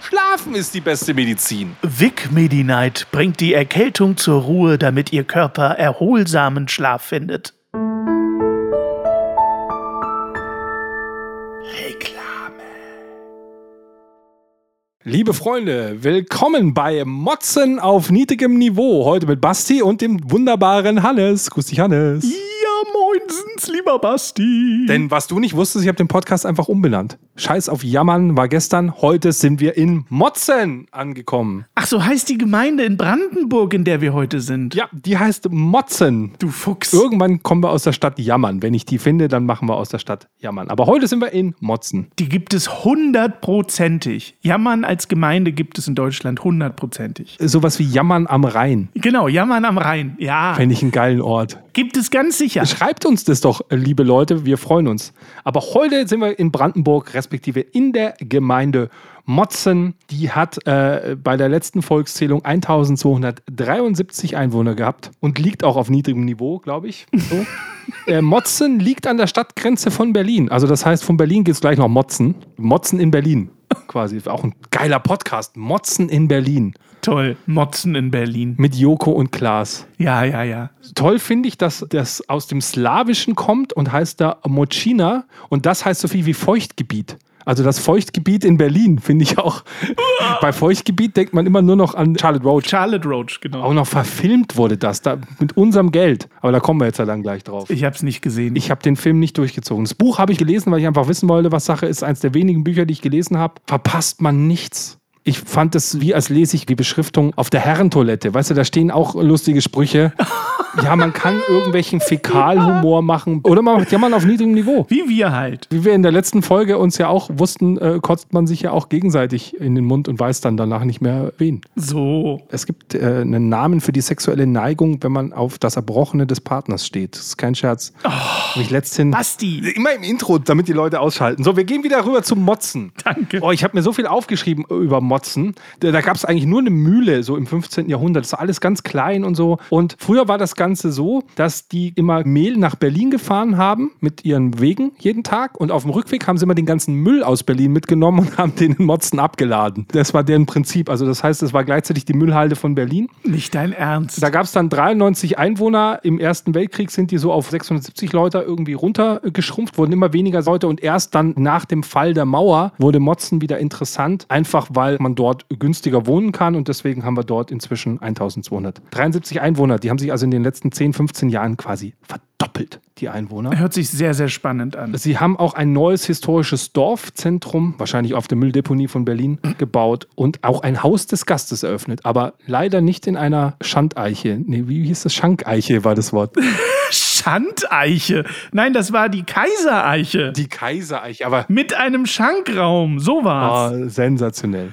Schlafen ist die beste Medizin. Vic Medi-Night bringt die Erkältung zur Ruhe, damit Ihr Körper erholsamen Schlaf findet. Liebe Freunde, willkommen bei Motzen auf niedrigem Niveau. Heute mit Basti und dem wunderbaren Hannes. Grüß dich, Hannes. Ja, moinsens, lieber Basti. Denn was du nicht wusstest, ich habe den Podcast einfach umbenannt. Scheiß auf Jammern war gestern. Heute sind wir in Motzen angekommen. Ach, so heißt die Gemeinde in Brandenburg, in der wir heute sind. Ja, die heißt Motzen. Du Fuchs. Irgendwann kommen wir aus der Stadt Jammern. Wenn ich die finde, dann machen wir aus der Stadt Jammern. Aber heute sind wir in Motzen. Die gibt es hundertprozentig. Jammern als Gemeinde gibt es in Deutschland hundertprozentig. Sowas wie Jammern am Rhein. Genau, Jammern am Rhein. Ja. Fände ich einen geilen Ort. Gibt es ganz sicher. Schreibt uns das doch, liebe Leute. Wir freuen uns. Aber heute sind wir in Brandenburg, respektive in der Gemeinde Motzen. Die hat äh, bei der letzten Volkszählung 1273 Einwohner gehabt und liegt auch auf niedrigem Niveau, glaube ich. So. äh, Motzen liegt an der Stadtgrenze von Berlin. Also das heißt, von Berlin geht es gleich noch Motzen. Motzen in Berlin quasi. Auch ein geiler Podcast. Motzen in Berlin. Toll, Motzen in Berlin. Mit Joko und Klaas. Ja, ja, ja. Toll finde ich, dass das aus dem Slawischen kommt und heißt da Mocina und das heißt so viel wie Feuchtgebiet. Also das Feuchtgebiet in Berlin finde ich auch. Bei Feuchtgebiet denkt man immer nur noch an Charlotte Roach. Charlotte Roach, genau. Auch noch verfilmt wurde das da mit unserem Geld. Aber da kommen wir jetzt ja dann gleich drauf. Ich habe es nicht gesehen. Ich habe den Film nicht durchgezogen. Das Buch habe ich gelesen, weil ich einfach wissen wollte, was Sache ist. Eins der wenigen Bücher, die ich gelesen habe. Verpasst man nichts. Ich fand es wie als lese ich die Beschriftung auf der Herrentoilette. Weißt du, da stehen auch lustige Sprüche. Ja, man kann irgendwelchen Fäkalhumor machen oder man macht Jammern auf niedrigem Niveau. Wie wir halt. Wie wir in der letzten Folge uns ja auch wussten, äh, kotzt man sich ja auch gegenseitig in den Mund und weiß dann danach nicht mehr wen. So. Es gibt äh, einen Namen für die sexuelle Neigung, wenn man auf das Erbrochene des Partners steht. Das ist kein Scherz. Oh, ich letzthin Basti. Immer im Intro, damit die Leute ausschalten. So, wir gehen wieder rüber zum Motzen. Danke. Oh, ich habe mir so viel aufgeschrieben über Motzen. Da, da gab es eigentlich nur eine Mühle, so im 15. Jahrhundert. Das war alles ganz klein und so. Und früher war das Ganze so, dass die immer Mehl nach Berlin gefahren haben mit ihren Wegen jeden Tag. Und auf dem Rückweg haben sie immer den ganzen Müll aus Berlin mitgenommen und haben den in Motzen abgeladen. Das war deren Prinzip. Also das heißt, es war gleichzeitig die Müllhalde von Berlin. Nicht dein Ernst. Da gab es dann 93 Einwohner. Im Ersten Weltkrieg sind die so auf 670 Leute irgendwie runtergeschrumpft, wurden immer weniger Leute. Und erst dann nach dem Fall der Mauer wurde Motzen wieder interessant, einfach weil man dort günstiger wohnen kann. Und deswegen haben wir dort inzwischen 1273 Einwohner. Die haben sich also in den letzten 10, 15 Jahren quasi verdoppelt, die Einwohner. Hört sich sehr, sehr spannend an. Sie haben auch ein neues historisches Dorfzentrum, wahrscheinlich auf der Mülldeponie von Berlin, gebaut und auch ein Haus des Gastes eröffnet. Aber leider nicht in einer Schandeiche. Nee, wie hieß das? Schankeiche war das Wort. Schandeiche. Nein, das war die Kaisereiche. Die Kaisereiche, aber. Mit einem Schankraum. So war's. Oh, sensationell.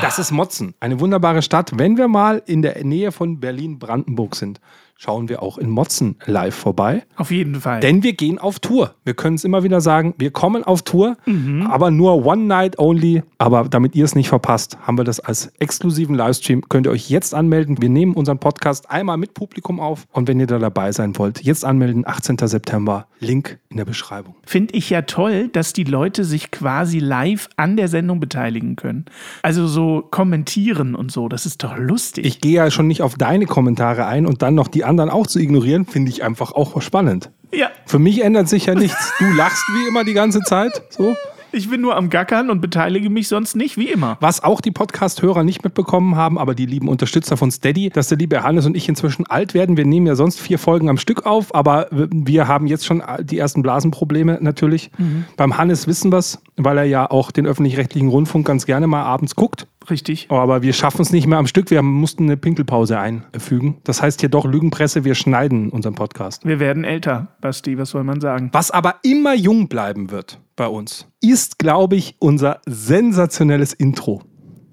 Das ist Motzen. Eine wunderbare Stadt. Wenn wir mal in der Nähe von Berlin-Brandenburg sind, schauen wir auch in Motzen live vorbei. Auf jeden Fall. Denn wir gehen auf Tour. Wir können es immer wieder sagen, wir kommen auf Tour, Mhm. aber nur One Night Only. Aber damit ihr es nicht verpasst, haben wir das als exklusiven Livestream. Könnt ihr euch jetzt anmelden. Wir nehmen unseren Podcast einmal mit Publikum auf. Und wenn ihr da dabei sein wollt, jetzt anmelden, 18. September. Link in der Beschreibung. Finde ich ja toll, dass die Leute sich quasi live an der Sendung beteiligen können. Also so kommentieren und so. Das ist doch lustig. Ich gehe ja schon nicht auf deine Kommentare ein und dann noch die anderen auch zu ignorieren, finde ich einfach auch spannend. ja, Für mich ändert sich ja nichts. Du lachst wie immer die ganze Zeit. So. ich bin nur am Gackern und beteilige mich sonst nicht, wie immer. Was auch die Podcast-Hörer nicht mitbekommen haben, aber die lieben Unterstützer von Steady, dass der liebe Hannes und ich inzwischen alt werden. Wir nehmen ja sonst vier Folgen am Stück auf, aber wir haben jetzt schon die ersten Blasenprobleme natürlich. Beim Hannes wissen wir es, weil er ja auch den öffentlich-rechtlichen Rundfunk ganz gerne mal abends guckt. Richtig. Aber wir schaffen es nicht mehr am Stück. Wir mussten eine Pinkelpause einfügen. Das heißt hier doch Lügenpresse, wir schneiden unseren Podcast. Wir werden älter, Basti, was soll man sagen? Was aber immer jung bleiben wird bei uns, ist, glaube ich, unser sensationelles Intro.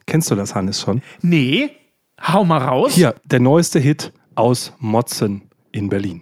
Kennst du das, Hannes, schon? Nee, hau mal raus. Hier, der neueste Hit aus Motzen. in Berlin.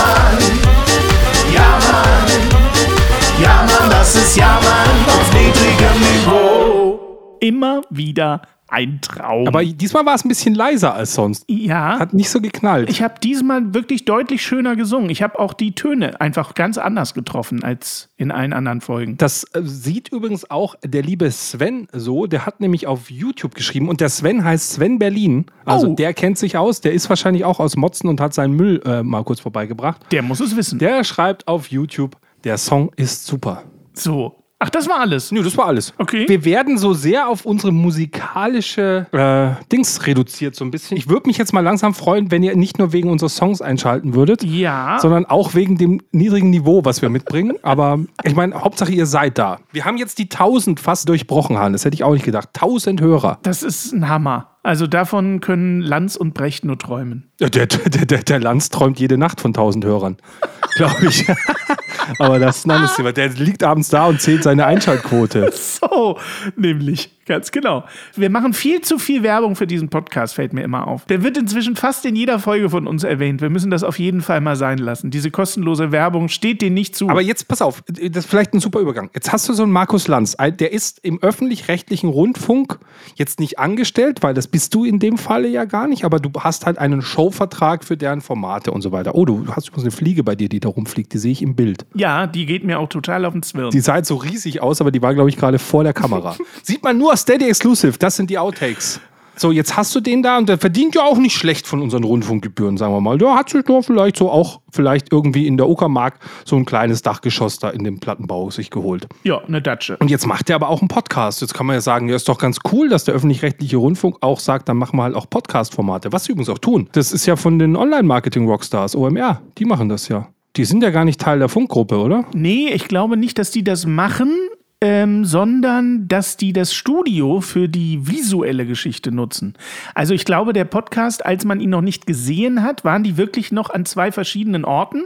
Immer wieder ein Traum. Aber diesmal war es ein bisschen leiser als sonst. ja, Hat nicht so geknallt. ich habe diesmal wirklich deutlich schöner gesungen. Ich habe auch die Töne einfach ganz anders getroffen als in allen anderen Folgen. Das äh, sieht übrigens auch der liebe Sven so. Der hat nämlich auf YouTube geschrieben und der Sven heißt Sven Berlin. Also Oh. der kennt sich aus. Der ist wahrscheinlich auch aus Motzen und hat seinen Müll äh, mal kurz vorbeigebracht. Der muss es wissen. Der schreibt auf YouTube, der Song ist super. so. Ach, das war alles. Nö, das war alles. Okay. Wir werden so sehr auf unsere musikalische äh, Dings reduziert, so ein bisschen. Ich würde mich jetzt mal langsam freuen, wenn ihr nicht nur wegen unserer Songs einschalten würdet, Ja. sondern auch wegen dem niedrigen Niveau, was wir mitbringen. Aber ich meine, Hauptsache ihr seid da. Wir haben jetzt die 1000 fast durchbrochen, Han. Das hätte ich auch nicht gedacht. 1000 Hörer. Das ist ein Hammer. Also davon können Lanz und Brecht nur träumen. Der, der, der, der, Lanz träumt jede Nacht von 1000 Hörern, glaube ich. Aber das ist ein anderes Thema. Der liegt abends da und zählt seine Einschaltquote. So, nämlich. Ganz genau. Wir machen viel zu viel Werbung für diesen Podcast, fällt mir immer auf. Der wird inzwischen fast in jeder Folge von uns erwähnt. Wir müssen das auf jeden Fall mal sein lassen. Diese kostenlose Werbung steht denen nicht zu. Aber jetzt pass auf, das ist vielleicht ein super Übergang. Jetzt hast du so einen Markus Lanz, der ist im öffentlich-rechtlichen Rundfunk jetzt nicht angestellt, weil das bist du in dem Falle ja gar nicht, aber du hast halt einen Showvertrag für deren Formate und so weiter. Oh, du hast übrigens eine Fliege bei dir, die da rumfliegt, die sehe ich im Bild. ja, die geht mir auch total auf den Zwirn. Die sah jetzt so riesig aus, aber die war, glaube ich, gerade vor der Kamera. Sieht man nur Steady Exclusive, das sind die Outtakes. So, jetzt hast du den da und der verdient ja auch nicht schlecht von unseren Rundfunkgebühren, sagen wir mal. Der hat sich doch vielleicht so auch, vielleicht irgendwie in der Uckermark so ein kleines Dachgeschoss da in dem Plattenbau sich geholt. ja, eine Datsche. Und jetzt macht er aber auch einen Podcast. Jetzt kann man ja sagen, ja, ist doch ganz cool, dass der öffentlich-rechtliche Rundfunk auch sagt, dann machen wir halt auch Podcast-Formate. Was sie übrigens auch tun. Das ist ja von den Online-Marketing-Rockstars, OMR. Die machen das ja. Die sind ja gar nicht Teil der Funkgruppe, oder? Nee, ich glaube nicht, dass die das machen, ähm, sondern dass die das Studio für die visuelle Geschichte nutzen. Also ich glaube, der Podcast, als man ihn noch nicht gesehen hat, waren die wirklich noch an zwei verschiedenen Orten.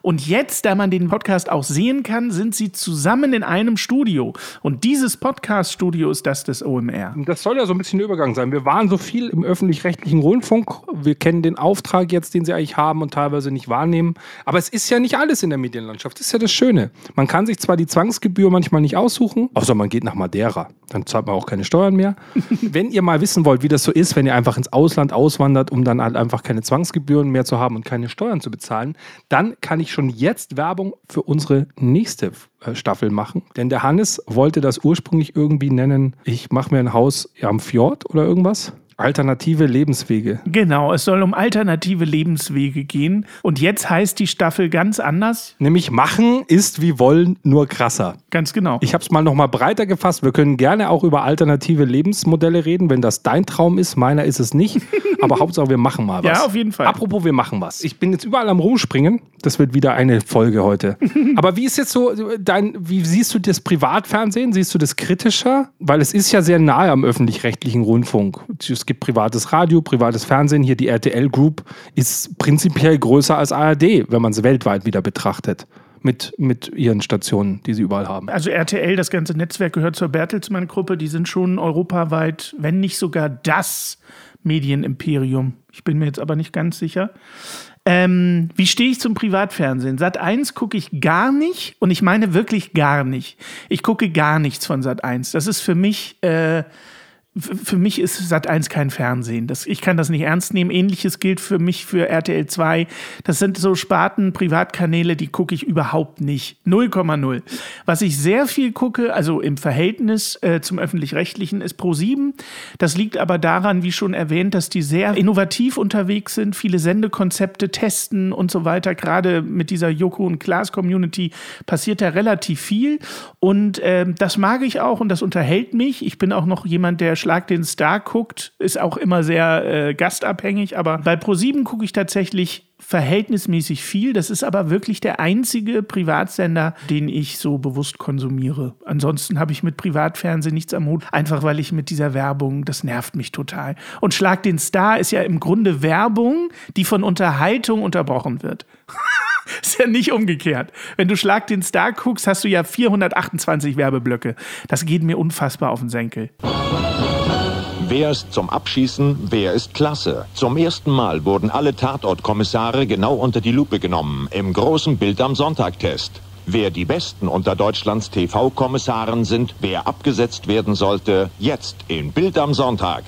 Und jetzt, da man den Podcast auch sehen kann, sind sie zusammen in einem Studio. Und dieses Podcast-Studio ist das des OMR. Das soll ja so ein bisschen der Übergang sein. Wir waren so viel im öffentlich-rechtlichen Rundfunk. Wir kennen den Auftrag jetzt, den sie eigentlich haben und teilweise nicht wahrnehmen. Aber es ist ja nicht alles in der Medienlandschaft. Das ist ja das Schöne. Man kann sich zwar die Zwangsgebühr manchmal nicht aussuchen, außer man geht nach Madeira. Dann zahlt man auch keine Steuern mehr. wenn ihr mal wissen wollt, wie das so ist, wenn ihr einfach ins Ausland auswandert, um dann halt einfach keine Zwangsgebühren mehr zu haben und keine Steuern zu bezahlen, dann kann ich schon jetzt Werbung für unsere nächste äh, Staffel machen. Denn der Hannes wollte das ursprünglich irgendwie nennen, ich mache mir ein Haus am Fjord oder irgendwas. Alternative Lebenswege. Genau, es soll um alternative Lebenswege gehen. Und jetzt heißt die Staffel ganz anders. Nämlich machen ist wie wollen, nur krasser. Ganz genau. Ich habe es mal noch mal breiter gefasst. Wir können gerne auch über alternative Lebensmodelle reden, wenn das dein Traum ist. Meiner ist es nicht. Aber Hauptsache, wir machen mal was. Ja, auf jeden Fall. Apropos, wir machen was. Ich bin jetzt überall am Rumspringen. Das wird wieder eine Folge heute. Aber wie ist jetzt so dein, wie siehst du das Privatfernsehen? Siehst du das kritischer? Weil es ist ja sehr nahe am öffentlich-rechtlichen Rundfunk. Es gibt privates Radio, privates Fernsehen. Hier die RTL Group ist prinzipiell größer als ARD, wenn man es weltweit wieder betrachtet. Mit, mit ihren Stationen, die sie überall haben. Also RTL, das ganze Netzwerk gehört zur Bertelsmann-Gruppe. Die sind schon europaweit, wenn nicht sogar das Medienimperium. Ich bin mir jetzt aber nicht ganz sicher. Ähm, wie stehe ich zum Privatfernsehen? Sat 1 gucke ich gar nicht und ich meine wirklich gar nicht. Ich gucke gar nichts von Sat 1. Das ist für mich. Äh, für mich ist Sat 1 kein Fernsehen. Das, ich kann das nicht ernst nehmen. Ähnliches gilt für mich für RTL 2. Das sind so Sparten, Privatkanäle, die gucke ich überhaupt nicht. 0,0. Was ich sehr viel gucke, also im Verhältnis äh, zum öffentlich-rechtlichen, ist Pro7. Das liegt aber daran, wie schon erwähnt, dass die sehr innovativ unterwegs sind, viele Sendekonzepte testen und so weiter. Gerade mit dieser Joko und Klaas Community passiert da relativ viel. Und ähm, das mag ich auch und das unterhält mich. Ich bin auch noch jemand, der Schlag den Star guckt, ist auch immer sehr äh, gastabhängig. Aber bei ProSieben gucke ich tatsächlich verhältnismäßig viel. Das ist aber wirklich der einzige Privatsender, den ich so bewusst konsumiere. Ansonsten habe ich mit Privatfernsehen nichts am Hut, einfach weil ich mit dieser Werbung, das nervt mich total. Und Schlag den Star ist ja im Grunde Werbung, die von Unterhaltung unterbrochen wird. ist ja nicht umgekehrt. Wenn du Schlag den Star guckst, hast du ja 428 Werbeblöcke. Das geht mir unfassbar auf den Senkel. Wer ist zum Abschießen, wer ist klasse? Zum ersten Mal wurden alle Tatortkommissare genau unter die Lupe genommen im großen Bild am Sonntag-Test. Wer die Besten unter Deutschlands TV-Kommissaren sind, wer abgesetzt werden sollte, jetzt in Bild am Sonntag.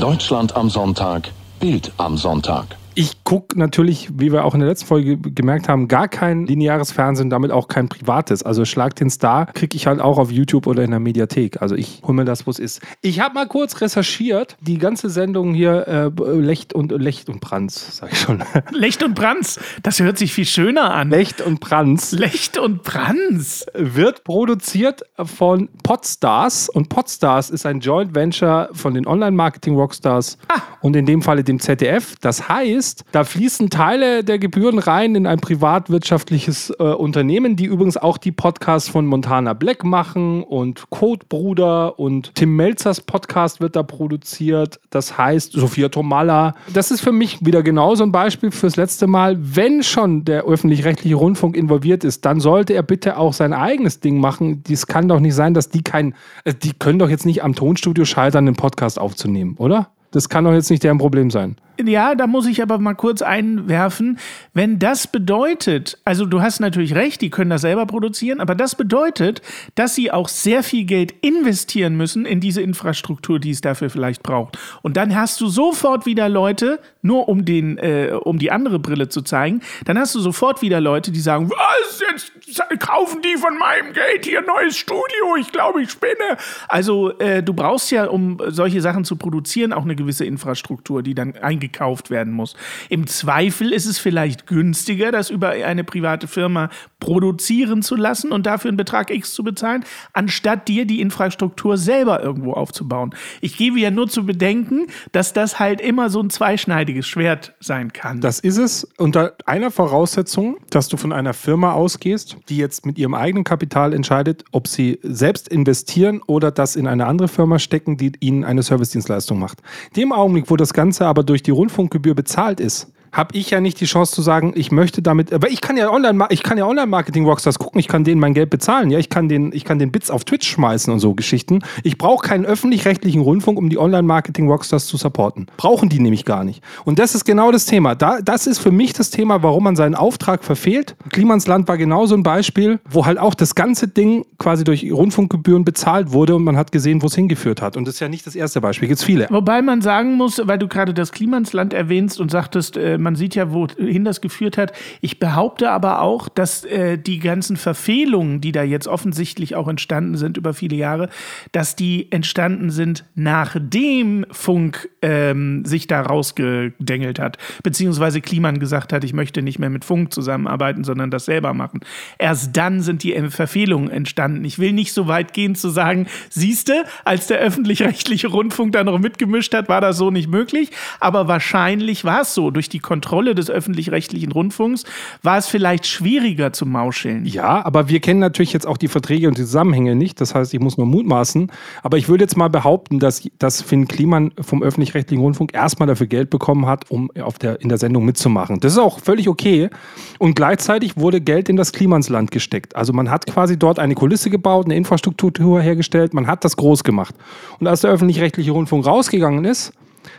Deutschland am Sonntag, Bild am Sonntag. Ich gucke natürlich, wie wir auch in der letzten Folge gemerkt haben, gar kein lineares Fernsehen, damit auch kein privates. Also Schlag den Star kriege ich halt auch auf YouTube oder in der Mediathek. Also ich hole mir das, wo es ist. Ich habe mal kurz recherchiert, die ganze Sendung hier äh, Lecht und Lecht und Brands, sag ich schon. Lecht und Brands, das hört sich viel schöner an. Lecht und Brands Lecht und Brands. wird produziert von Podstars und Podstars ist ein Joint Venture von den Online-Marketing-Rockstars und in dem Falle dem ZDF. Das heißt, da fließen Teile der Gebühren rein in ein privatwirtschaftliches äh, Unternehmen, die übrigens auch die Podcasts von Montana Black machen und Code Bruder und Tim Melzers Podcast wird da produziert. Das heißt Sophia Tomalla. Das ist für mich wieder genau so ein Beispiel fürs letzte Mal. Wenn schon der öffentlich-rechtliche Rundfunk involviert ist, dann sollte er bitte auch sein eigenes Ding machen. Dies kann doch nicht sein, dass die kein, äh, die können doch jetzt nicht am Tonstudio scheitern, einen Podcast aufzunehmen, oder? Das kann doch jetzt nicht deren Problem sein. Ja, da muss ich aber mal kurz einwerfen, wenn das bedeutet, also du hast natürlich recht, die können das selber produzieren, aber das bedeutet, dass sie auch sehr viel Geld investieren müssen in diese Infrastruktur, die es dafür vielleicht braucht. Und dann hast du sofort wieder Leute, nur um den, äh, um die andere Brille zu zeigen, dann hast du sofort wieder Leute, die sagen, was jetzt kaufen die von meinem Geld hier ein neues Studio? Ich glaube, ich spinne. Also äh, du brauchst ja, um solche Sachen zu produzieren, auch eine gewisse Infrastruktur, die dann eingekauft werden muss. Im Zweifel ist es vielleicht günstiger, das über eine private Firma produzieren zu lassen und dafür einen Betrag X zu bezahlen, anstatt dir die Infrastruktur selber irgendwo aufzubauen. Ich gebe ja nur zu bedenken, dass das halt immer so ein zweischneidiges Schwert sein kann. Das ist es unter einer Voraussetzung, dass du von einer Firma ausgehst, die jetzt mit ihrem eigenen Kapital entscheidet, ob sie selbst investieren oder das in eine andere Firma stecken, die ihnen eine Servicedienstleistung macht. Dem Augenblick, wo das Ganze aber durch die Rundfunkgebühr bezahlt ist, habe ich ja nicht die Chance zu sagen, ich möchte damit, aber ich kann ja online, ich kann ja Online-Marketing Rockstars gucken, ich kann denen mein Geld bezahlen, ja, ich kann den, ich kann den Bits auf Twitch schmeißen und so Geschichten. Ich brauche keinen öffentlich-rechtlichen Rundfunk, um die Online-Marketing Rockstars zu supporten. Brauchen die nämlich gar nicht. Und das ist genau das Thema. Da, das ist für mich das Thema, warum man seinen Auftrag verfehlt. Klimansland war genau so ein Beispiel, wo halt auch das ganze Ding quasi durch Rundfunkgebühren bezahlt wurde und man hat gesehen, wo es hingeführt hat. Und das ist ja nicht das erste Beispiel, gibt es viele. Wobei man sagen muss, weil du gerade das Klimansland erwähnst und sagtest, äh, man sieht ja, wohin das geführt hat. Ich behaupte aber auch, dass äh, die ganzen Verfehlungen, die da jetzt offensichtlich auch entstanden sind über viele Jahre, dass die entstanden sind, nachdem Funk ähm, sich da rausgedengelt hat, beziehungsweise Kliman gesagt hat, ich möchte nicht mehr mit Funk zusammenarbeiten, sondern das selber machen. Erst dann sind die Verfehlungen entstanden. Ich will nicht so weit gehen zu sagen, siehste, als der öffentlich-rechtliche Rundfunk da noch mitgemischt hat, war das so nicht möglich. Aber wahrscheinlich war es so. Durch die Kontrolle des öffentlich-rechtlichen Rundfunks war es vielleicht schwieriger zu mauscheln. Ja, aber wir kennen natürlich jetzt auch die Verträge und die Zusammenhänge nicht. Das heißt, ich muss nur mutmaßen. Aber ich würde jetzt mal behaupten, dass, dass Finn Kliman vom öffentlich-rechtlichen Rundfunk erstmal dafür Geld bekommen hat, um auf der, in der Sendung mitzumachen. Das ist auch völlig okay. Und gleichzeitig wurde Geld in das Klimansland gesteckt. Also man hat quasi dort eine Kulisse gebaut, eine Infrastruktur hergestellt, man hat das groß gemacht. Und als der öffentlich-rechtliche Rundfunk rausgegangen ist,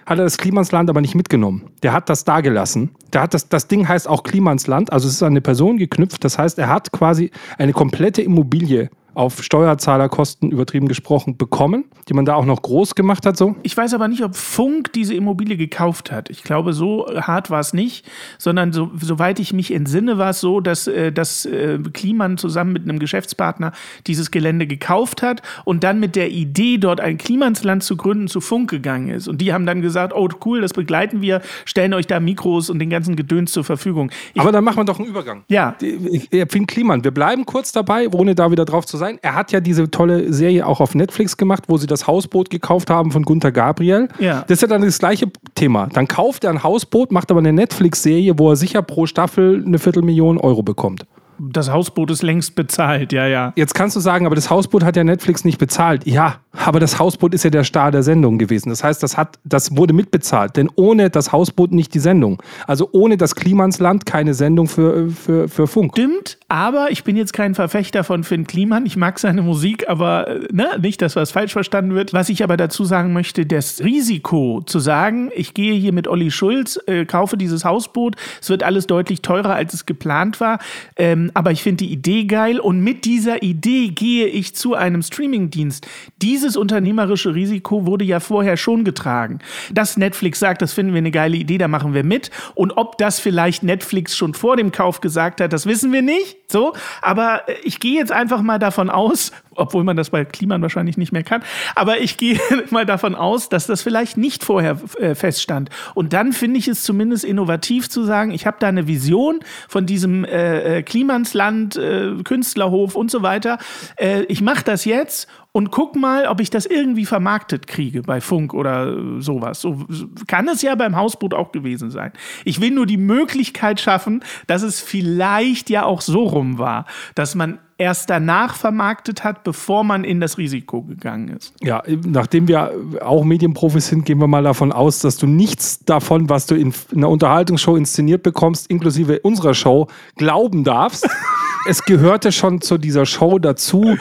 hat er das Klimansland aber nicht mitgenommen. Der hat das da gelassen. Der hat das, das Ding heißt auch Klimansland, also es ist an eine Person geknüpft. Das heißt, er hat quasi eine komplette Immobilie auf Steuerzahlerkosten übertrieben gesprochen bekommen, die man da auch noch groß gemacht hat so. Ich weiß aber nicht, ob Funk diese Immobilie gekauft hat. Ich glaube, so hart war es nicht, sondern so, soweit ich mich entsinne, war es so, dass, äh, dass äh, Kliman zusammen mit einem Geschäftspartner dieses Gelände gekauft hat und dann mit der Idee, dort ein Klimansland zu gründen, zu Funk gegangen ist. Und die haben dann gesagt, oh cool, das begleiten wir, stellen euch da Mikros und den ganzen Gedöns zur Verfügung. Ich, Aber dann machen wir doch einen Übergang. ja, Ich, ich finde Kliman, wir bleiben kurz dabei, ohne da wieder drauf zu sagen, sein. Er hat ja diese tolle Serie auch auf Netflix gemacht, wo sie das Hausboot gekauft haben von Gunther Gabriel. Ja. Das ist ja dann das gleiche Thema. Dann kauft er ein Hausboot, macht aber eine Netflix-Serie, wo er sicher pro Staffel eine Viertelmillion Euro bekommt. Das Hausboot ist längst bezahlt, ja, ja. Jetzt kannst du sagen, aber das Hausboot hat ja Netflix nicht bezahlt. Ja, aber das Hausboot ist ja der Star der Sendung gewesen. Das heißt, das, hat, das wurde mitbezahlt. Denn ohne das Hausboot nicht die Sendung. Also ohne das Klimansland keine Sendung für, für, für Funk. Stimmt, aber ich bin jetzt kein Verfechter von Finn Kliman. Ich mag seine Musik, aber äh, ne, nicht, dass was falsch verstanden wird. Was ich aber dazu sagen möchte, das Risiko zu sagen, ich gehe hier mit Olli Schulz, äh, kaufe dieses Hausboot, es wird alles deutlich teurer, als es geplant war. Ähm, aber ich finde die Idee geil und mit dieser Idee gehe ich zu einem Streamingdienst. Dieses unternehmerische Risiko wurde ja vorher schon getragen. Dass Netflix sagt, das finden wir eine geile Idee, da machen wir mit. Und ob das vielleicht Netflix schon vor dem Kauf gesagt hat, das wissen wir nicht. So, aber äh, ich gehe jetzt einfach mal davon aus, obwohl man das bei Kliman wahrscheinlich nicht mehr kann, aber ich gehe mal davon aus, dass das vielleicht nicht vorher äh, feststand. Und dann finde ich es zumindest innovativ zu sagen, ich habe da eine Vision von diesem äh, äh, Klimansland, äh, Künstlerhof und so weiter. Äh, ich mache das jetzt und guck mal, ob ich das irgendwie vermarktet kriege bei Funk oder äh, sowas. So so kann es ja beim Hausboot auch gewesen sein. Ich will nur die Möglichkeit schaffen, dass es vielleicht ja auch so rum war, dass man erst danach vermarktet hat, bevor man in das Risiko gegangen ist. Ja, nachdem wir auch Medienprofis sind, gehen wir mal davon aus, dass du nichts davon, was du in einer Unterhaltungsshow inszeniert bekommst, inklusive unserer Show, glauben darfst. es gehörte schon zu dieser Show dazu,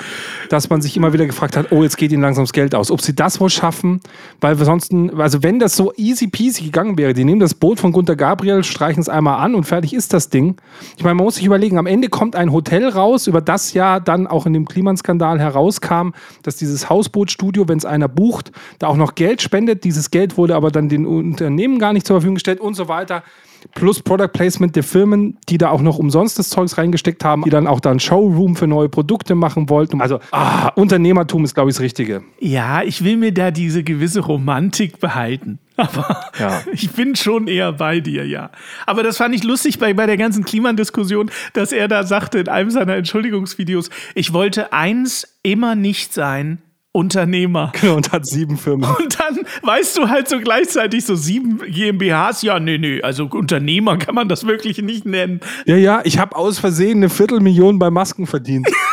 dass man sich immer wieder gefragt hat, oh, jetzt geht ihnen langsam das Geld aus. Ob sie das wohl schaffen, weil wir sonst, also wenn das so easy peasy gegangen wäre, die nehmen das Boot von Gunter Gabriel, streichen es einmal an und fertig ist das Ding. Ich meine, man muss sich überlegen, am Ende kommt ein Hotel raus, über das ja dann auch in dem Kliman-Skandal herauskam, dass dieses Hausbootstudio, wenn es einer bucht, da auch noch Geld spendet. Dieses Geld wurde aber dann den Unternehmen gar nicht zur Verfügung gestellt und so weiter plus Product Placement der Firmen, die da auch noch umsonst das Zeugs reingesteckt haben, die dann auch da ein Showroom für neue Produkte machen wollten. Also ah, Unternehmertum ist, glaube ich, das Richtige. Ja, ich will mir da diese gewisse Romantik behalten. Aber Ja. ich bin schon eher bei dir, ja. Aber das fand ich lustig bei, bei der ganzen Klimadiskussion, dass er da sagte in einem seiner Entschuldigungsvideos, ich wollte eins immer nicht sein, Unternehmer. Und hat sieben Firmen. Und dann weißt du halt so gleichzeitig so sieben GmbHs, ja, nee, nee, also Unternehmer kann man das wirklich nicht nennen. Ja, ja, ich habe aus Versehen eine Viertelmillion bei Masken verdient.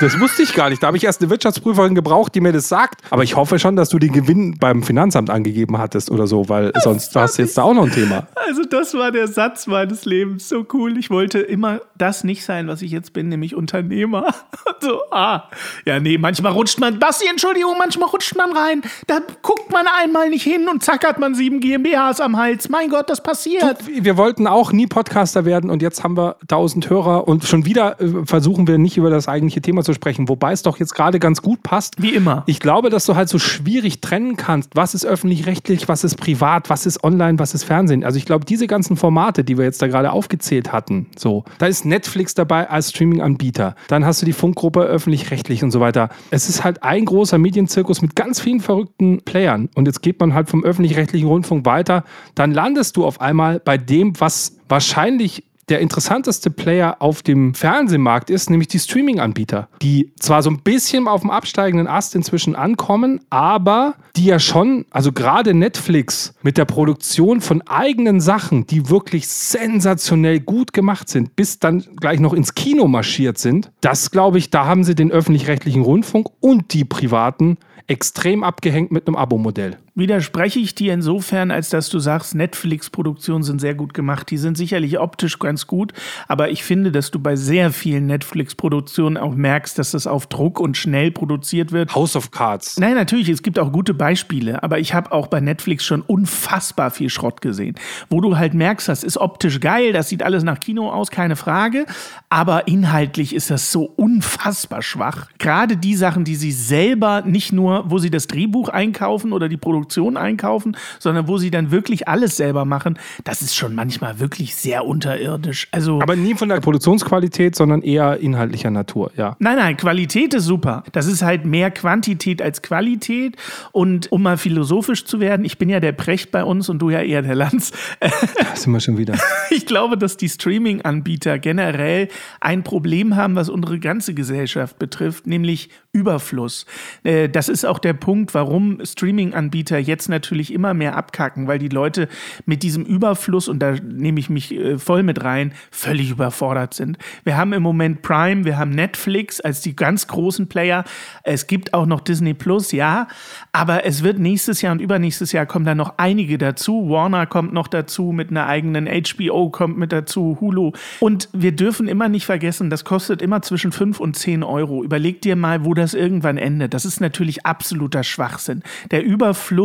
Das wusste ich gar nicht. Da habe ich erst eine Wirtschaftsprüferin gebraucht, die mir das sagt. Aber ich hoffe schon, dass du den Gewinn beim Finanzamt angegeben hattest oder so, weil sonst hast du jetzt da auch noch ein Thema. Also das war der Satz meines Lebens, so cool. Ich wollte immer das nicht sein, was ich jetzt bin, nämlich Unternehmer. So, ah, ja, nee, manchmal rutscht man, Basti, Entschuldigung, manchmal rutscht man rein, da guckt man einmal nicht hin und zack hat man sieben GmbHs am Hals. Mein Gott, das passiert. Wir wollten auch nie Podcaster werden und jetzt haben wir 1000 Hörer und schon wieder äh, versuchen wir nicht über das eigentliche Thema zu sprechen, wobei es doch jetzt gerade ganz gut passt. Wie immer. Ich glaube, dass du halt so schwierig trennen kannst, was ist öffentlich-rechtlich, was ist privat, was ist online, was ist Fernsehen. Also ich glaube, diese ganzen Formate, die wir jetzt da gerade aufgezählt hatten, so, da ist Netflix dabei als Streaming-Anbieter. Dann hast du die Funkgruppe öffentlich-rechtlich und so weiter. Es ist halt ein großer Medienzirkus mit ganz vielen verrückten Playern. Und jetzt geht man halt vom öffentlich-rechtlichen Rundfunk weiter. Dann landest du auf einmal bei dem, was wahrscheinlich der interessanteste Player auf dem Fernsehmarkt ist, nämlich die Streaming-Anbieter, die zwar so ein bisschen auf dem absteigenden Ast inzwischen ankommen, aber die ja schon, also gerade Netflix mit der Produktion von eigenen Sachen, die wirklich sensationell gut gemacht sind, bis dann gleich noch ins Kino marschiert sind, das glaube ich, da haben sie den öffentlich-rechtlichen Rundfunk und die privaten extrem abgehängt mit einem Abo-Modell. Widerspreche ich dir insofern, als dass du sagst, Netflix-Produktionen sind sehr gut gemacht. Die sind sicherlich optisch ganz gut, aber ich finde, dass du bei sehr vielen Netflix-Produktionen auch merkst, dass das auf Druck und schnell produziert wird. House of Cards. Nein, natürlich, es gibt auch gute Beispiele, aber ich habe auch bei Netflix schon unfassbar viel Schrott gesehen, wo du halt merkst, das ist optisch geil, das sieht alles nach Kino aus, keine Frage, aber inhaltlich ist das so unfassbar schwach. Gerade die Sachen, die sie selber nicht nur, wo sie das Drehbuch einkaufen oder die Produktion Produktion einkaufen, sondern wo sie dann wirklich alles selber machen, das ist schon manchmal wirklich sehr unterirdisch. Also Aber nie von der Produktionsqualität, sondern eher inhaltlicher Natur, ja. Nein, nein, Qualität ist super. Das ist halt mehr Quantität als Qualität. Und um mal philosophisch zu werden, ich bin ja der Precht bei uns und du ja eher der Lanz. Da sind wir schon wieder. Ich glaube, dass die Streaming-Anbieter generell ein Problem haben, was unsere ganze Gesellschaft betrifft, nämlich Überfluss. Äh, Das ist auch der Punkt, warum Streaming-Anbieter jetzt natürlich immer mehr abkacken, weil die Leute mit diesem Überfluss, und da nehme ich mich äh, voll mit rein, völlig überfordert sind. Wir haben im Moment Prime, wir haben Netflix als die ganz großen Player. Es gibt auch noch Disney Plus, ja, aber es wird nächstes Jahr und übernächstes Jahr kommen da noch einige dazu. Warner kommt noch dazu mit einer eigenen HBO kommt mit dazu, Hulu. Und wir dürfen immer nicht vergessen, das kostet immer zwischen 5 und 10 Euro. Überleg dir mal, wo das irgendwann endet. Das ist natürlich absoluter Schwachsinn. Der Überfluss,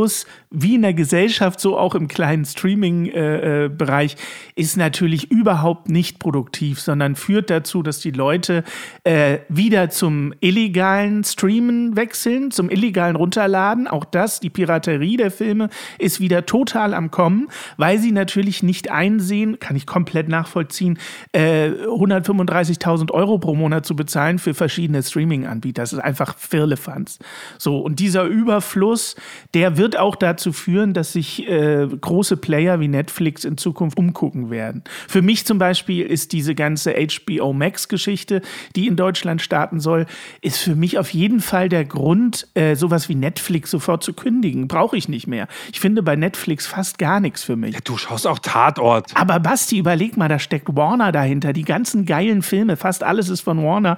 wie in der Gesellschaft, so auch im kleinen Streaming-Bereich, ist natürlich überhaupt nicht produktiv, sondern führt dazu, dass die Leute äh, wieder zum illegalen Streamen wechseln, zum illegalen Runterladen. Auch das, die Piraterie der Filme, ist wieder total am Kommen, weil sie natürlich nicht einsehen, kann ich komplett nachvollziehen, äh, 135.000 Euro pro Monat zu bezahlen für verschiedene Streaming-Anbieter. Das ist einfach Firlefanz. So, und dieser Überfluss, der wird auch dazu führen, dass sich äh, große Player wie Netflix in Zukunft umgucken werden. Für mich zum Beispiel ist diese ganze HBO Max-Geschichte, die in Deutschland starten soll, ist für mich auf jeden Fall der Grund, äh, sowas wie Netflix sofort zu kündigen. Brauche ich nicht mehr. Ich finde bei Netflix fast gar nichts für mich. Du schaust auch Tatort. Aber Basti, überleg mal, da steckt Warner dahinter. Die ganzen geilen Filme, fast alles ist von Warner.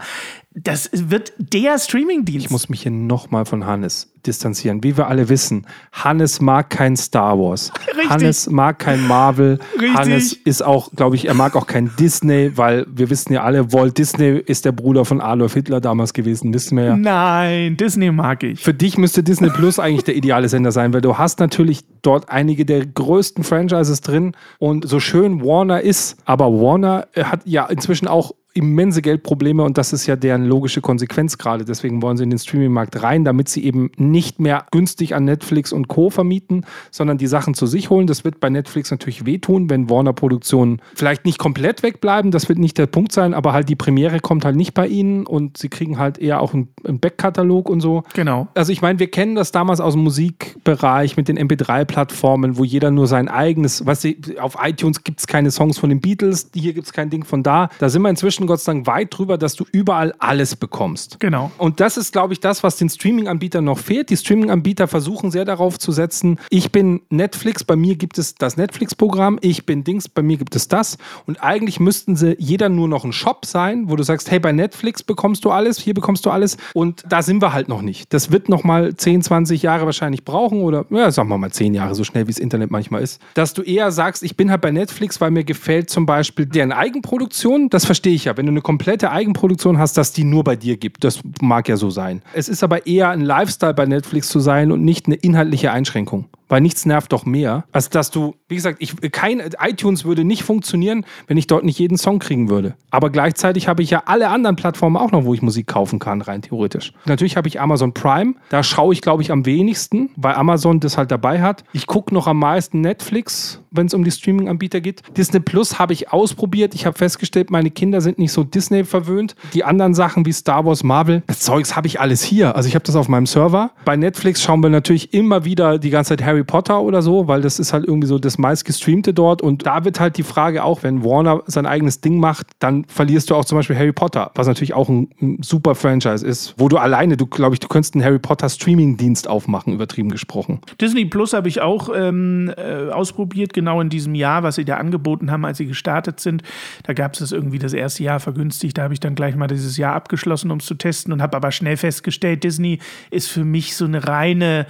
Das wird der Streamingdienst. Ich muss mich hier nochmal von Hannes distanzieren. Wie wir alle wissen, Hannes mag kein Star Wars. Richtig. Hannes mag kein Marvel. Richtig. Hannes ist auch, glaube ich, er mag auch kein Disney, weil wir wissen ja alle, Walt Disney ist der Bruder von Adolf Hitler damals gewesen, wissen wir ja. Nein, Disney mag ich. Für dich müsste Disney Plus eigentlich der ideale Sender sein, weil du hast natürlich dort einige der größten Franchises drin und so schön Warner ist, aber Warner hat ja inzwischen auch immense Geldprobleme und das ist ja deren logische Konsequenz gerade. Deswegen wollen sie in den Streaming-Markt rein, damit sie eben nicht mehr günstig an Netflix und Co. vermieten, sondern die Sachen zu sich holen. Das wird bei Netflix natürlich wehtun, wenn Warner-Produktionen vielleicht nicht komplett wegbleiben. Das wird nicht der Punkt sein, aber halt die Premiere kommt halt nicht bei ihnen und sie kriegen halt eher auch einen, einen Backkatalog und so. Genau. Also ich meine, wir kennen das damals aus dem Musikbereich mit den MP3-Plattformen, wo jeder nur sein eigenes, weißt du, auf iTunes gibt es keine Songs von den Beatles, hier gibt es kein Ding von da. Da sind wir inzwischen Gott sei Dank weit drüber, dass du überall alles bekommst. Genau. Und das ist, glaube ich, das, was den Streaming-Anbietern noch fehlt. Die Streaming-Anbieter versuchen sehr darauf zu setzen, ich bin Netflix, bei mir gibt es das Netflix-Programm, ich bin Dings, bei mir gibt es das. Und eigentlich müssten sie jeder nur noch ein Shop sein, wo du sagst, hey, bei Netflix bekommst du alles, hier bekommst du alles. Und da sind wir halt noch nicht. Das wird noch mal 10, 20 Jahre wahrscheinlich brauchen oder, ja, sagen wir mal 10 Jahre, so schnell wie das Internet manchmal ist. Dass du eher sagst, ich bin halt bei Netflix, weil mir gefällt zum Beispiel deren Eigenproduktion. Das verstehe ich ja. Wenn du eine komplette Eigenproduktion hast, dass die nur bei dir gibt. Das mag ja so sein. Es ist aber eher ein Lifestyle bei Netflix zu sein und nicht eine inhaltliche Einschränkung. Weil nichts nervt doch mehr, als dass du, wie gesagt, ich, kein iTunes würde nicht funktionieren, wenn ich dort nicht jeden Song kriegen würde. Aber gleichzeitig habe ich ja alle anderen Plattformen auch noch, wo ich Musik kaufen kann, rein theoretisch. Natürlich habe ich Amazon Prime. Da schaue ich, glaube ich, am wenigsten, weil Amazon das halt dabei hat. Ich gucke noch am meisten Netflix, wenn es um die Streaming-Anbieter geht. Disney Plus habe ich ausprobiert. Ich habe festgestellt, meine Kinder sind nicht so Disney verwöhnt. Die anderen Sachen wie Star Wars, Marvel, das Zeugs habe ich alles hier. Also ich habe das auf meinem Server. Bei Netflix schauen wir natürlich immer wieder die ganze Zeit Harry Potter oder so, weil das ist halt irgendwie so das meistgestreamte dort. Und da wird halt die Frage auch, wenn Warner sein eigenes Ding macht, dann verlierst du auch zum Beispiel Harry Potter, was natürlich auch ein, ein super Franchise ist, wo du alleine, du glaube ich, du könntest einen Harry Potter Streaming-Dienst aufmachen, übertrieben gesprochen. Disney Plus habe ich auch ähm, äh, ausprobiert, genau in diesem Jahr, was sie da angeboten haben, als sie gestartet sind. Da gab es das irgendwie das erste Jahr vergünstigt. Da habe ich dann gleich mal dieses Jahr abgeschlossen, um es zu testen und habe aber schnell festgestellt, Disney ist für mich so eine reine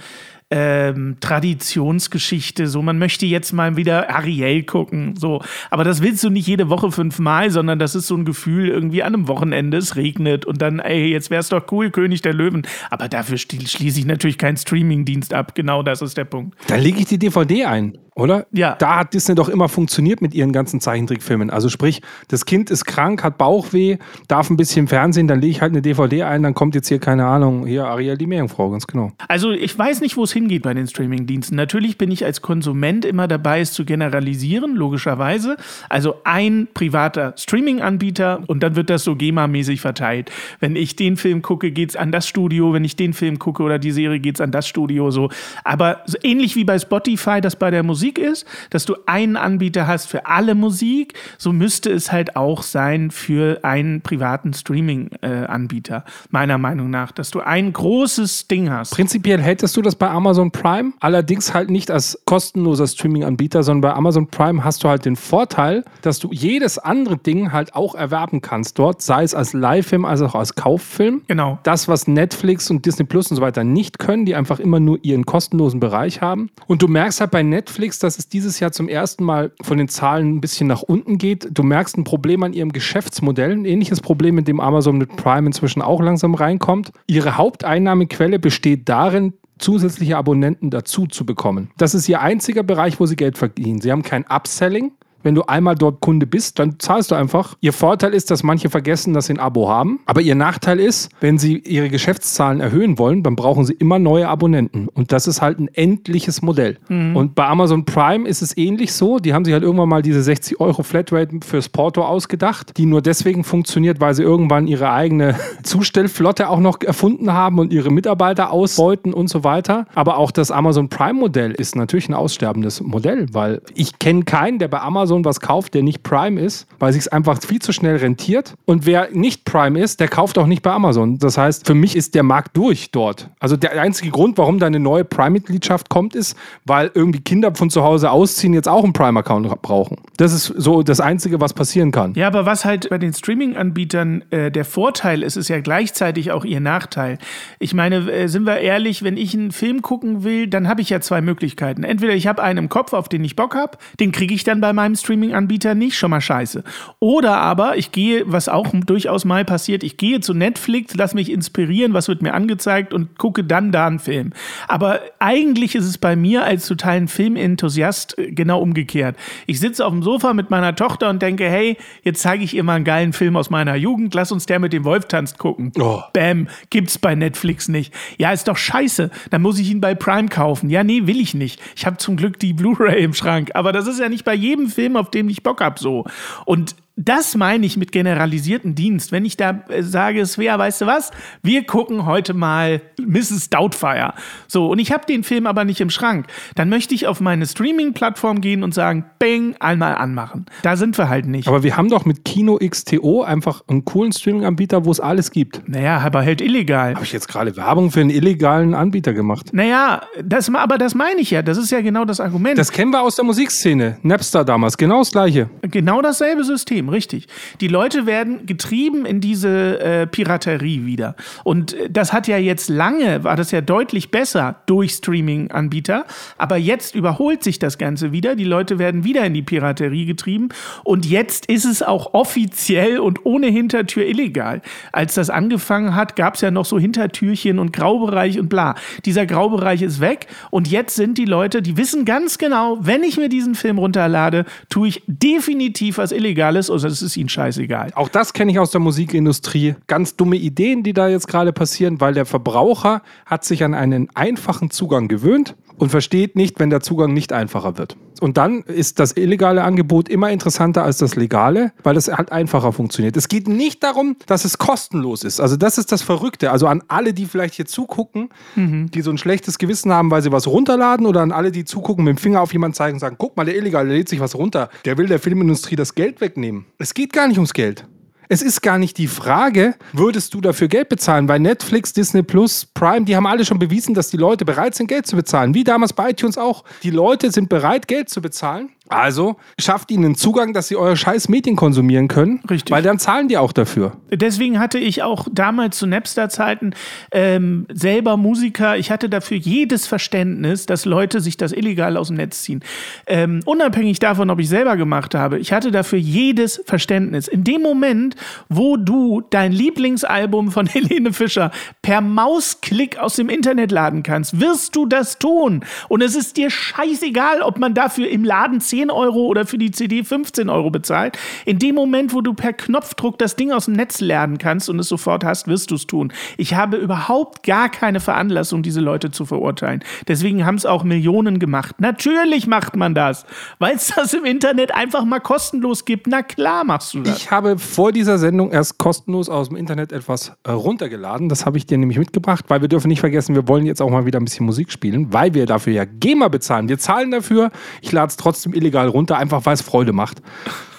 ähm, Traditionsgeschichte. So, man möchte jetzt mal wieder Ariel gucken. So, aber das willst du nicht jede Woche fünfmal, sondern das ist so ein Gefühl irgendwie an einem Wochenende, es regnet und dann, ey, jetzt wär's doch cool, König der Löwen. Aber dafür schließe ich natürlich keinen Streamingdienst ab. Genau das ist der Punkt. Dann lege ich die DVD ein. Oder? Ja. Da hat Disney doch immer funktioniert mit ihren ganzen Zeichentrickfilmen. Also sprich, das Kind ist krank, hat Bauchweh, darf ein bisschen Fernsehen, dann lege ich halt eine DVD ein, dann kommt jetzt hier, keine Ahnung, hier Ariel die Meerjungfrau, ganz genau. Also ich weiß nicht, wo es hingeht bei den Streamingdiensten. Natürlich bin ich als Konsument immer dabei, es zu generalisieren, logischerweise. Also ein privater Streaming-Anbieter und dann wird das so GEMA-mäßig verteilt. Wenn ich den Film gucke, geht's an das Studio. Wenn ich den Film gucke oder die Serie, geht's an das Studio. So. Aber so ähnlich wie bei Spotify das bei der Musik ist, dass du einen Anbieter hast für alle Musik, so müsste es halt auch sein für einen privaten Streaming-Anbieter, meiner Meinung nach. Dass du ein großes Ding hast. Prinzipiell hättest du das bei Amazon Prime, allerdings halt nicht als kostenloser Streaming-Anbieter, sondern bei Amazon Prime hast du halt den Vorteil, dass du jedes andere Ding halt auch erwerben kannst dort, sei es als Live-Film, als auch als Kauffilm. Genau. Das, was Netflix und Disney Plus und so weiter nicht können, die einfach immer nur ihren kostenlosen Bereich haben. Und du merkst halt bei Netflix, dass es dieses Jahr zum ersten Mal von den Zahlen ein bisschen nach unten geht. Du merkst ein Problem an ihrem Geschäftsmodell, ein ähnliches Problem, mit dem Amazon mit Prime inzwischen auch langsam reinkommt. Ihre Haupteinnahmequelle besteht darin, zusätzliche Abonnenten dazu zu bekommen. Das ist ihr einziger Bereich, wo sie Geld verdienen. Sie haben kein Upselling. Wenn du einmal dort Kunde bist, dann zahlst du einfach. Ihr Vorteil ist, dass manche vergessen, dass sie ein Abo haben. Aber ihr Nachteil ist, wenn sie ihre Geschäftszahlen erhöhen wollen, dann brauchen sie immer neue Abonnenten. Und das ist halt ein endliches Modell. Und bei Amazon Prime ist es ähnlich so. Die haben sich halt irgendwann mal diese 60 Euro Flatrate fürs Porto ausgedacht, die nur deswegen funktioniert, weil sie irgendwann ihre eigene Zustellflotte auch noch erfunden haben und ihre Mitarbeiter ausbeuten und so weiter. Aber auch das Amazon Prime Modell ist natürlich ein aussterbendes Modell, weil ich kenne keinen, der bei Amazon was kauft, der nicht Prime ist, weil sich es einfach viel zu schnell rentiert. Und wer nicht Prime ist, der kauft auch nicht bei Amazon. Das heißt, für mich ist der Markt durch dort. Also der einzige Grund, warum da eine neue Prime-Mitgliedschaft kommt, ist, weil irgendwie Kinder von zu Hause ausziehen, jetzt auch einen Prime-Account brauchen. Das ist so das Einzige, was passieren kann. Ja, aber was halt bei den Streaming-Anbietern äh, der Vorteil ist, ist ja gleichzeitig auch ihr Nachteil. Ich meine, äh, sind wir ehrlich, wenn ich einen Film gucken will, dann habe ich ja zwei Möglichkeiten. Entweder ich habe einen im Kopf, auf den ich Bock habe, den kriege ich dann bei meinem Streaming-Anbieter nicht, schon mal scheiße. Oder aber ich gehe, was auch durchaus mal passiert, ich gehe zu Netflix, lass mich inspirieren, was wird mir angezeigt und gucke dann da einen Film. Aber eigentlich ist es bei mir als totalen Filmenthusiast äh, genau umgekehrt. Ich sitze auf dem Sofa mit meiner Tochter und denke, hey, jetzt zeige ich ihr mal einen geilen Film aus meiner Jugend, lass uns der mit dem Wolf tanzt gucken. Oh. Bam, gibt's bei Netflix nicht. Ja, ist doch scheiße. Dann muss ich ihn bei Prime kaufen. Ja, nee, will ich nicht. Ich habe zum Glück die Blu-ray im Schrank. Aber das ist ja nicht bei jedem Film, auf den ich Bock hab so. Und das meine ich mit generalisierten Dienst. Wenn ich da äh, sage, Svea, weißt du was? Wir gucken heute mal Mrs. Doubtfire. So, und ich habe den Film aber nicht im Schrank. Dann möchte ich auf meine Streaming-Plattform gehen und sagen, bang, einmal anmachen. Da sind wir halt nicht. Aber wir haben doch mit Kino XTO einfach einen coolen Streaming-Anbieter, wo es alles gibt. naja, aber halt illegal. Habe ich jetzt gerade Werbung für einen illegalen Anbieter gemacht? Naja, das, aber das meine ich ja. Das ist ja genau das Argument. Das kennen wir aus der Musikszene. Napster damals, genau das gleiche. Genau dasselbe System, richtig. Die Leute werden getrieben in diese äh, Piraterie wieder. Und äh, das hat ja jetzt lange, war das ja deutlich besser durch Streaming-Anbieter. Aber jetzt überholt sich das Ganze wieder. Die Leute werden wieder in die Piraterie getrieben. Und jetzt ist es auch offiziell und ohne Hintertür illegal. Als das angefangen hat, gab es ja noch so Hintertürchen und Graubereich und bla. Dieser Graubereich ist weg. Und jetzt sind die Leute, die wissen ganz genau, wenn ich mir diesen Film runterlade, tue ich definitiv was Illegales oder es ist ihnen scheißegal. Auch das kenne ich aus der Musikindustrie. Ganz dumme Ideen, die da jetzt gerade passieren, weil der Verbraucher hat sich an einen einfachen Zugang gewöhnt und versteht nicht, wenn der Zugang nicht einfacher wird. Und dann ist das illegale Angebot immer interessanter als das legale, weil es halt einfacher funktioniert. Es geht nicht darum, dass es kostenlos ist. Also das ist das Verrückte. Also an alle, die vielleicht hier zugucken, die so ein schlechtes Gewissen haben, weil sie was runterladen oder an alle, die zugucken, mit dem Finger auf jemanden zeigen und sagen, guck mal, der Illegale lädt sich was runter. Der will der Filmindustrie das Geld wegnehmen. Es geht gar nicht ums Geld. Es ist gar nicht die Frage, würdest du dafür Geld bezahlen? Weil Netflix, Disney Plus, Prime, die haben alle schon bewiesen, dass die Leute bereit sind, Geld zu bezahlen. Wie damals bei iTunes auch. Die Leute sind bereit, Geld zu bezahlen. Also schafft ihnen Zugang, dass sie eure scheiß Medien konsumieren können. Richtig. Weil dann zahlen die auch dafür. Deswegen hatte ich auch damals zu Napster-Zeiten ähm, selber Musiker. Ich hatte dafür jedes Verständnis, dass Leute sich das illegal aus dem Netz ziehen. Ähm, unabhängig davon, ob ich selber gemacht habe. Ich hatte dafür jedes Verständnis. In dem Moment, wo du dein Lieblingsalbum von Helene Fischer per Mausklick aus dem Internet laden kannst, wirst du das tun. Und es ist dir scheißegal, ob man dafür im Laden 10 Euro oder für die CD 15 Euro bezahlt. In dem Moment, wo du per Knopfdruck das Ding aus dem Netz lernen kannst und es sofort hast, wirst du es tun. Ich habe überhaupt gar keine Veranlassung, diese Leute zu verurteilen. Deswegen haben es auch Millionen gemacht. Natürlich macht man das, weil es das im Internet einfach mal kostenlos gibt. Na klar machst du das. Ich habe vor dieser Sendung erst kostenlos aus dem Internet etwas äh, runtergeladen. Das habe ich dir nämlich mitgebracht, weil wir dürfen nicht vergessen, wir wollen jetzt auch mal wieder ein bisschen Musik spielen, weil wir dafür ja GEMA bezahlen. Wir zahlen dafür. Ich lade es trotzdem illegal runter, einfach weil es Freude macht.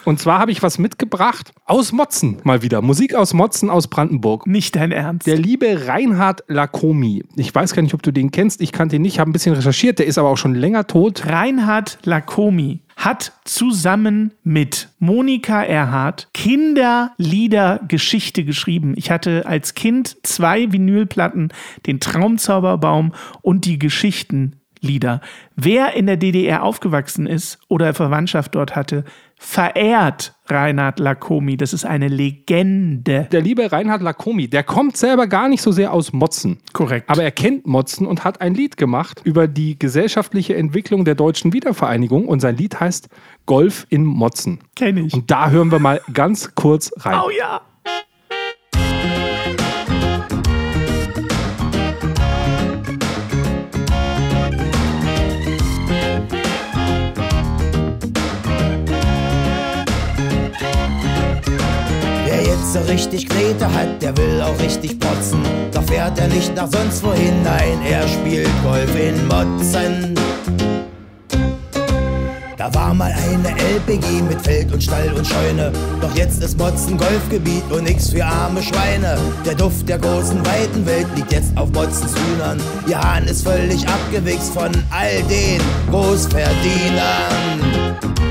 Und zwar habe ich was mitgebracht aus Motzen mal wieder. Musik aus Motzen aus Brandenburg. Nicht dein Ernst. Der liebe Reinhard Lacomi. Ich weiß gar nicht, ob du den kennst. Ich kannte ihn nicht, habe ein bisschen recherchiert. Der ist aber auch schon länger tot. Reinhard Lacomi hat zusammen mit Monika Erhardt Kinderliedergeschichte geschrieben. Ich hatte als Kind zwei Vinylplatten, den Traumzauberbaum und die Geschichtenlieder. Wer in der DDR aufgewachsen ist oder Verwandtschaft dort hatte, verehrt Reinhard Lacomi. Das ist eine Legende. Der liebe Reinhard Lacomi, der kommt selber gar nicht so sehr aus Motzen. Korrekt. Aber er kennt Motzen und hat ein Lied gemacht über die gesellschaftliche Entwicklung der deutschen Wiedervereinigung. Und sein Lied heißt Golf in Motzen. Kenne ich. Und da hören wir mal ganz kurz rein. Oh ja. So richtig Knete hat, der will auch richtig protzen. Doch fährt er nicht nach sonst wohin, nein, er spielt Golf in Motzen. Da war mal eine LPG mit Feld und Stall und Scheune. Doch jetzt ist Motzen Golfgebiet und nix für arme Schweine. Der Duft der großen, weiten Welt liegt jetzt auf Motzens Hühnern. Ihr Hahn ist völlig abgewichst von all den Großverdienern.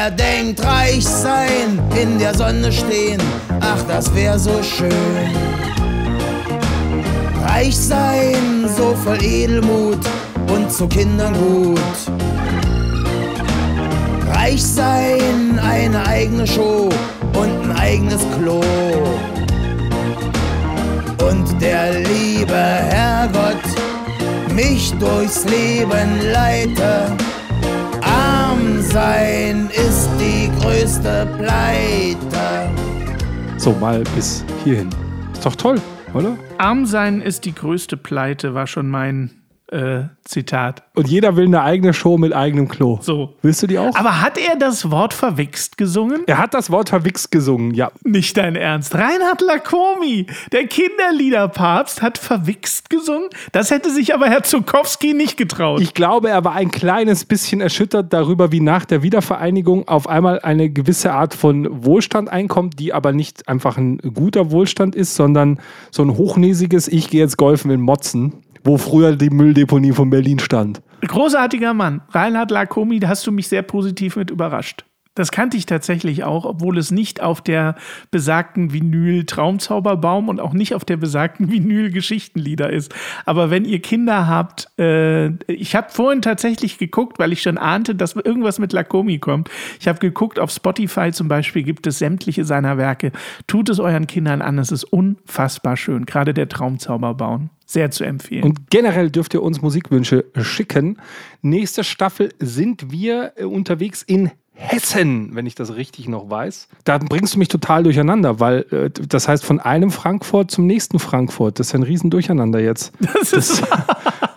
Er denkt, reich sein, in der Sonne stehen, ach, das wär so schön. Reich sein, so voll Edelmut und zu Kindern gut. Reich sein, eine eigene Show und ein eigenes Klo. Und der liebe Herrgott mich durchs Leben leite. Arm sein ist die größte Pleite. So, mal bis hierhin. Ist doch toll, oder? Arm sein ist die größte Pleite, war schon mein äh, Zitat. Und jeder will eine eigene Show mit eigenem Klo. So. Willst du die auch? Aber hat er das Wort verwichst gesungen? er hat das Wort verwichst gesungen, ja. Nicht dein Ernst. Reinhard Lacomi, der Kinderliederpapst, hat verwichst gesungen? Das hätte sich aber Herr Zukowski nicht getraut. Ich glaube, er war ein kleines bisschen erschüttert darüber, wie nach der Wiedervereinigung auf einmal eine gewisse Art von Wohlstand einkommt, die aber nicht einfach ein guter Wohlstand ist, sondern so ein hochnäsiges, ich gehe jetzt golfen in Motzen, wo früher die Mülldeponie von Berlin stand. Großartiger Mann. Reinhard Lacomi, da hast du mich sehr positiv mit überrascht. Das kannte ich tatsächlich auch, obwohl es nicht auf der besagten Vinyl Traumzauberbaum und auch nicht auf der besagten Vinyl Geschichtenlieder ist. Aber wenn ihr Kinder habt, äh, ich habe vorhin tatsächlich geguckt, weil ich schon ahnte, dass irgendwas mit Lacomi kommt. Ich habe geguckt, auf Spotify zum Beispiel gibt es sämtliche seiner Werke. Tut es euren Kindern an, es ist unfassbar schön. Gerade der Traumzauberbaum. Sehr zu empfehlen. Und generell dürft ihr uns Musikwünsche schicken. Nächste Staffel sind wir äh, unterwegs in Hessen, wenn ich das richtig noch weiß. Da bringst du mich total durcheinander, weil äh, das heißt von einem Frankfurt zum nächsten Frankfurt. Das ist ein Riesendurcheinander jetzt. das ist,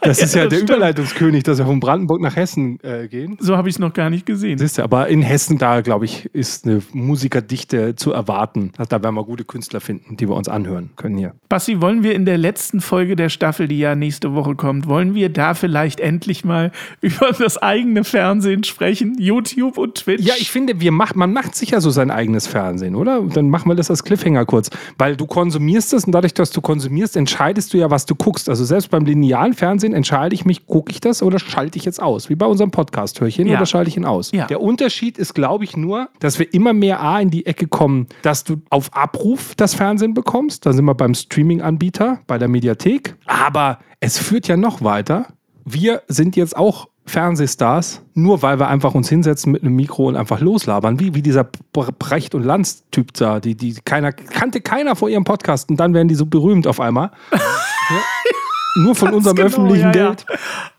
Das ist ja das der stimmt. Überleitungskönig, dass wir von Brandenburg nach Hessen äh, gehen. so habe ich es noch gar nicht gesehen. Siehst du, aber in Hessen, da glaube ich, ist eine Musikerdichte zu erwarten. Da werden wir gute Künstler finden, die wir uns anhören können hier. Bassi, wollen wir in der letzten Folge der Staffel, die ja nächste Woche kommt, wollen wir da vielleicht endlich mal über das eigene Fernsehen sprechen? YouTube und Twitch? Ja, ich finde, wir macht, man macht sicher so sein eigenes Fernsehen, oder? Und dann machen wir das als Cliffhanger kurz. Weil du konsumierst es und dadurch, dass du konsumierst, entscheidest du ja, was du guckst. Also selbst beim linearen Fernsehen Fernsehen entscheide ich mich, gucke ich das oder schalte ich jetzt aus? Wie bei unserem Podcast, höre ich hin Ja. oder schalte ich ihn aus? Ja. Der Unterschied ist, glaube ich, nur, dass wir immer mehr A in die Ecke kommen, dass du auf Abruf das Fernsehen bekommst. Da sind wir beim Streaming-Anbieter, bei der Mediathek. Aber es führt ja noch weiter. Wir sind jetzt auch Fernsehstars, nur weil wir einfach uns hinsetzen mit einem Mikro und einfach loslabern, wie, wie dieser Bre- Brecht- und Lanz-Typ da, die, die keiner, kannte keiner vor ihrem Podcast und dann werden die so berühmt auf einmal. ja. Nur von unserem genau, öffentlichen ja, ja. Geld.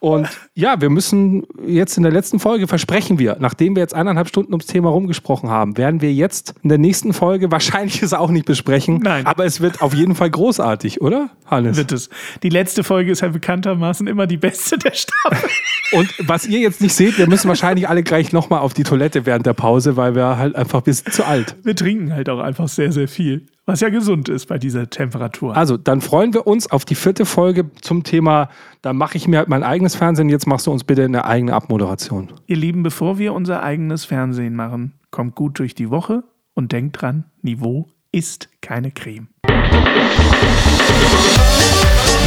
Und ja, wir müssen jetzt in der letzten Folge, versprechen wir, nachdem wir jetzt eineinhalb Stunden ums Thema rumgesprochen haben, werden wir jetzt in der nächsten Folge wahrscheinlich es auch nicht besprechen. Nein. Aber es wird auf jeden Fall großartig, oder, Hannes? Wird es. Die letzte Folge ist ja bekanntermaßen immer die beste der Staffel. Und was ihr jetzt nicht seht, wir müssen wahrscheinlich alle gleich nochmal auf die Toilette während der Pause, weil wir halt einfach ein bisschen zu alt. Wir trinken halt auch einfach sehr, sehr viel. Was ja gesund ist bei dieser Temperatur. Also, dann freuen wir uns auf die vierte Folge zum Thema, da mache ich mir halt mein eigenes Fernsehen, jetzt machst du uns bitte eine eigene Abmoderation. Ihr Lieben, bevor wir unser eigenes Fernsehen machen, kommt gut durch die Woche und denkt dran, Niveau ist keine Creme.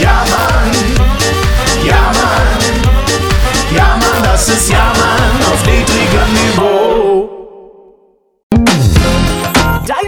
Ja, Mann. Ja, Mann. Ja, Mann, das ist Ja, Mann auf niedrigem Niveau.